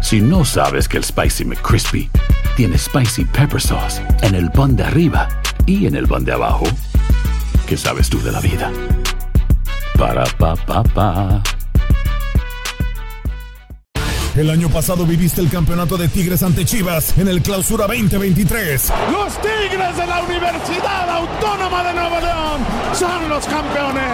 Si no sabes que el Spicy McCrispy tiene Spicy Pepper Sauce en el pan de arriba y en el pan de abajo, ¿qué sabes tú de la vida? Para, pa, pa, pa. El año pasado viviste el campeonato de Tigres ante Chivas en el Clausura 2023. Los Tigres de la Universidad Autónoma de Nuevo León son los campeones.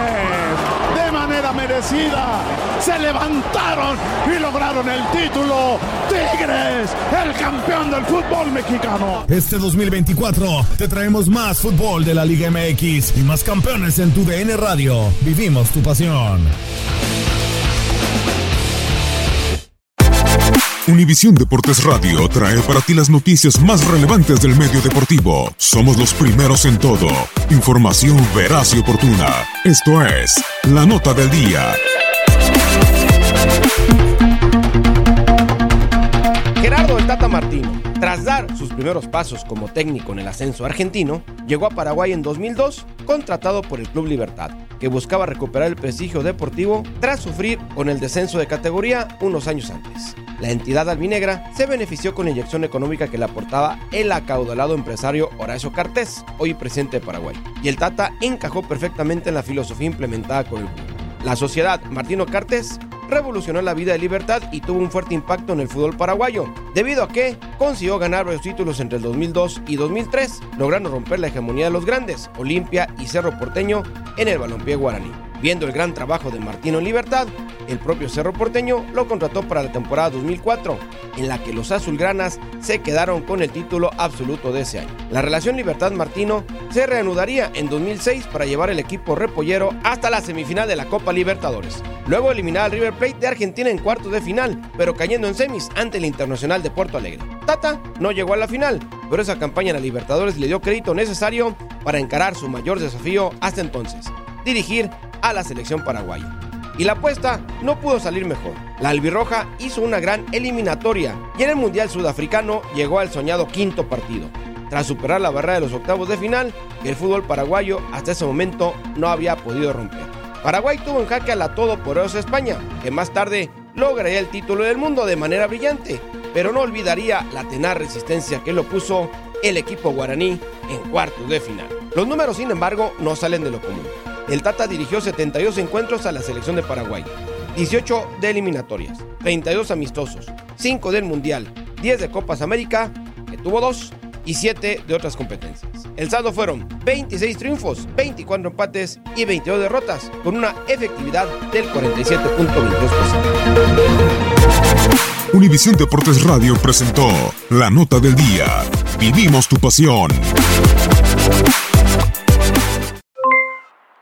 De manera merecida, se levantaron y lograron el título. Tigres, el campeón del fútbol mexicano. Este 2024 te traemos más fútbol de la Liga MX y más campeones en tu DN Radio. Vivimos tu pasión. Univisión Deportes Radio trae para ti las noticias más relevantes del medio deportivo. Somos los primeros en todo. Información veraz y oportuna. Esto es La Nota del Día. Gerardo el Tata Martino, tras dar sus primeros pasos como técnico en el ascenso argentino, llegó a Paraguay en 2002, contratado por el Club Libertad, que buscaba recuperar el prestigio deportivo tras sufrir con el descenso de categoría unos años antes. La entidad albinegra se benefició con la inyección económica que le aportaba el acaudalado empresario Horacio Cartés, hoy presidente de Paraguay, y el Tata encajó perfectamente en la filosofía implementada con el club. La sociedad Martino Cartés revolucionó la vida de Libertad y tuvo un fuerte impacto en el fútbol paraguayo, debido a que consiguió ganar varios títulos entre el 2002 y 2003, logrando romper la hegemonía de los grandes, Olimpia y Cerro Porteño, en el balompié guaraní. Viendo el gran trabajo de Martino en Libertad, el propio Cerro Porteño lo contrató para la temporada 2004, en la que los azulgranas se quedaron con el título absoluto de ese año. La relación Libertad-Martino se reanudaría en 2006 para llevar el equipo repollero hasta la semifinal de la Copa Libertadores. Luego eliminar al River Plate de Argentina en cuartos de final, pero cayendo en semis ante el Internacional de Porto Alegre. Tata no llegó a la final, pero esa campaña en la Libertadores le dio crédito necesario para encarar su mayor desafío hasta entonces, dirigir a la selección paraguaya. Y la apuesta no pudo salir mejor. La albirroja hizo una gran eliminatoria y en el Mundial Sudafricano llegó al soñado quinto partido, tras superar la barrera de los octavos de final que el fútbol paraguayo hasta ese momento no había podido romper. Paraguay tuvo en jaque a la todopoderosa España, que más tarde lograría el título del mundo de manera brillante, pero no olvidaría la tenaz resistencia que lo puso el equipo guaraní en cuartos de final. Los números, sin embargo, no salen de lo común. El Tata dirigió 72 encuentros a la selección de Paraguay, 18 de eliminatorias, 32 amistosos, 5 del Mundial, 10 de Copas América, que tuvo 2, y 7 de otras competencias. El saldo fueron 26 triunfos, 24 empates y 22 derrotas, con una efectividad del 47.22%. Univisión Deportes Radio presentó La Nota del Día. Vivimos tu pasión.